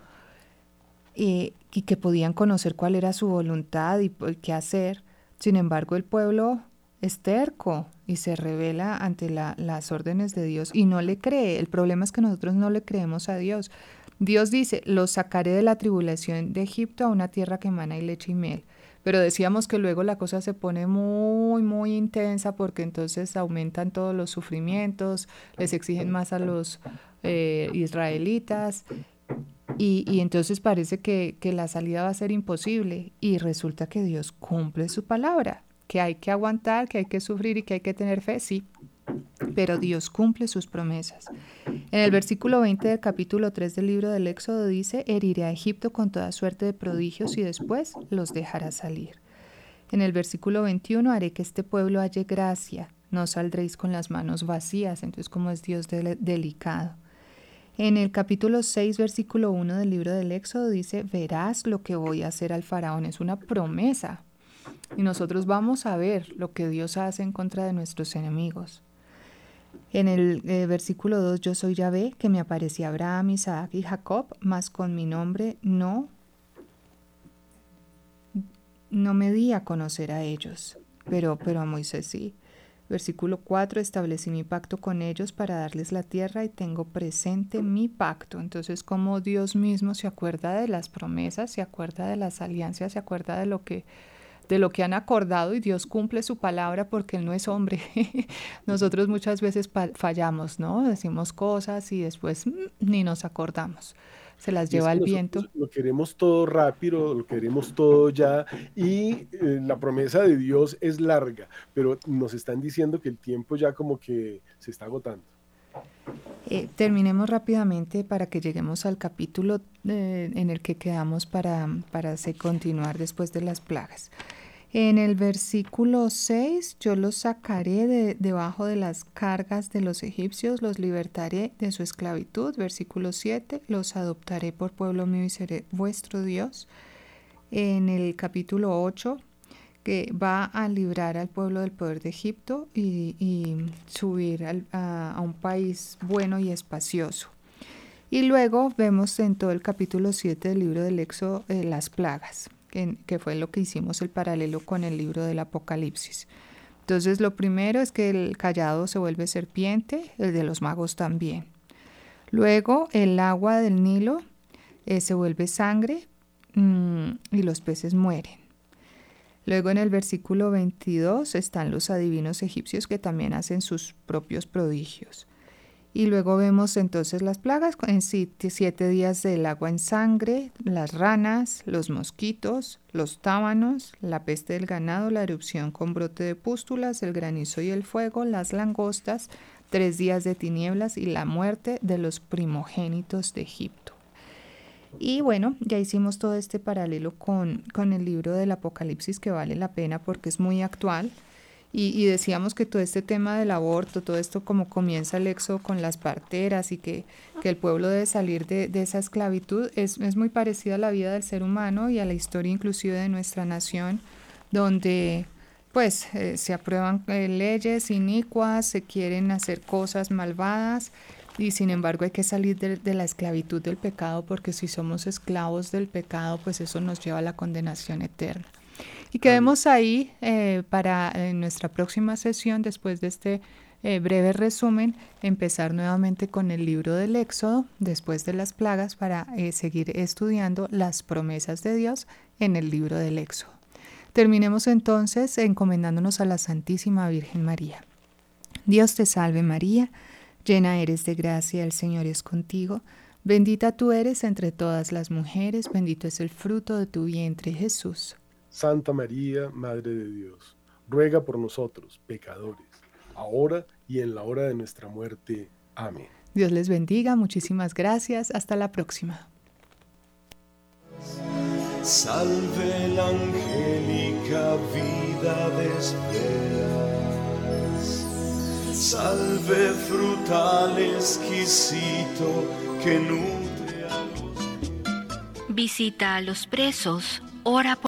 y que podían conocer cuál era su voluntad y qué hacer. Sin embargo, el pueblo es terco y se revela ante las órdenes de Dios y no le cree. El problema es que nosotros no le creemos a Dios. Dios dice, los sacaré de la tribulación de Egipto a una tierra que emana y leche y miel. Pero decíamos que luego la cosa se pone muy, muy intensa porque entonces aumentan todos los sufrimientos, les exigen más a los eh, israelitas y, entonces parece que, que la salida va a ser imposible y resulta que Dios cumple su palabra, que hay que aguantar, que hay que sufrir y que hay que tener fe, sí, pero Dios cumple sus promesas. En el versículo 20 del capítulo 3 del libro del Éxodo dice, heriré a Egipto con toda suerte de prodigios y después los dejará salir. En el versículo 21, haré que este pueblo halle gracia, no saldréis con las manos vacías, entonces como es Dios delicado. En el capítulo 6, versículo 1 del libro del Éxodo dice, verás lo que voy a hacer al faraón, es una promesa. Y nosotros vamos a ver lo que Dios hace en contra de nuestros enemigos. En el eh, versículo 2, yo soy Yahvé, que me aparecía Abraham, Isaac y Jacob, mas con mi nombre no, no me di a conocer a ellos, pero, pero a Moisés sí. Versículo 4, establecí mi pacto con ellos para darles la tierra y tengo presente mi pacto. Entonces, como Dios mismo se acuerda de las promesas, se acuerda de las alianzas, se acuerda de lo que de lo que han acordado y Dios cumple su palabra porque Él no es hombre. Nosotros muchas veces fallamos, ¿no? Decimos cosas y después mm, ni nos acordamos. Se las lleva el viento. Lo queremos todo rápido, lo queremos todo ya y eh, la promesa de Dios es larga, pero nos están diciendo que el tiempo ya como que se está agotando. Eh, terminemos rápidamente para que lleguemos al capítulo eh, en el que quedamos para, para continuar después de las plagas. En el versículo 6, yo los sacaré de, debajo de las cargas de los egipcios, los libertaré de su esclavitud. Versículo 7, los adoptaré por pueblo mío y seré vuestro Dios. En el capítulo 8, que va a librar al pueblo del poder de Egipto y, subir a, un país bueno y espacioso. Y luego vemos en todo el capítulo 7 del libro del Éxodo eh, las plagas que, fue lo que hicimos el paralelo con el libro del Apocalipsis. Entonces lo primero es que el callado se vuelve serpiente, el de los magos también. Luego el agua del Nilo eh, se vuelve sangre mm, y los peces mueren. Luego en el versículo 22 están los adivinos egipcios que también hacen sus propios prodigios. Y luego vemos entonces las plagas en siete días del agua en sangre, las ranas, los mosquitos, los tábanos, la peste del ganado, la erupción con brote de pústulas, el granizo y el fuego, las langostas, tres días de tinieblas y la muerte de los primogénitos de Egipto. Y bueno, ya hicimos todo este paralelo con, con el libro del Apocalipsis que vale la pena porque es muy actual. Y, decíamos que todo este tema del aborto, todo esto como comienza el éxodo con las parteras y que, que el pueblo debe salir de, de esa esclavitud, es, es, muy parecida a la vida del ser humano y a la historia inclusive de nuestra nación, donde pues eh, se aprueban eh, leyes inicuas, se quieren hacer cosas malvadas y sin embargo hay que salir de, la esclavitud del pecado porque si somos esclavos del pecado pues eso nos lleva a la condenación eterna. Y quedemos ahí eh, para en nuestra próxima sesión, después de este eh, breve resumen, empezar nuevamente con el libro del Éxodo, después de las plagas, para eh, seguir estudiando las promesas de Dios en el libro del Éxodo. Terminemos entonces encomendándonos a la Santísima Virgen María. Dios te salve María, llena eres de gracia, el Señor es contigo. Bendita tú eres entre todas las mujeres, bendito es el fruto de tu vientre Jesús. Santa María, Madre de Dios, ruega por nosotros, pecadores, ahora y en la hora de nuestra muerte. Amén. Dios les bendiga, muchísimas gracias, hasta la próxima. Salve la angélica vida de salve frutal exquisito que nutre a los... Visita a los presos, ora por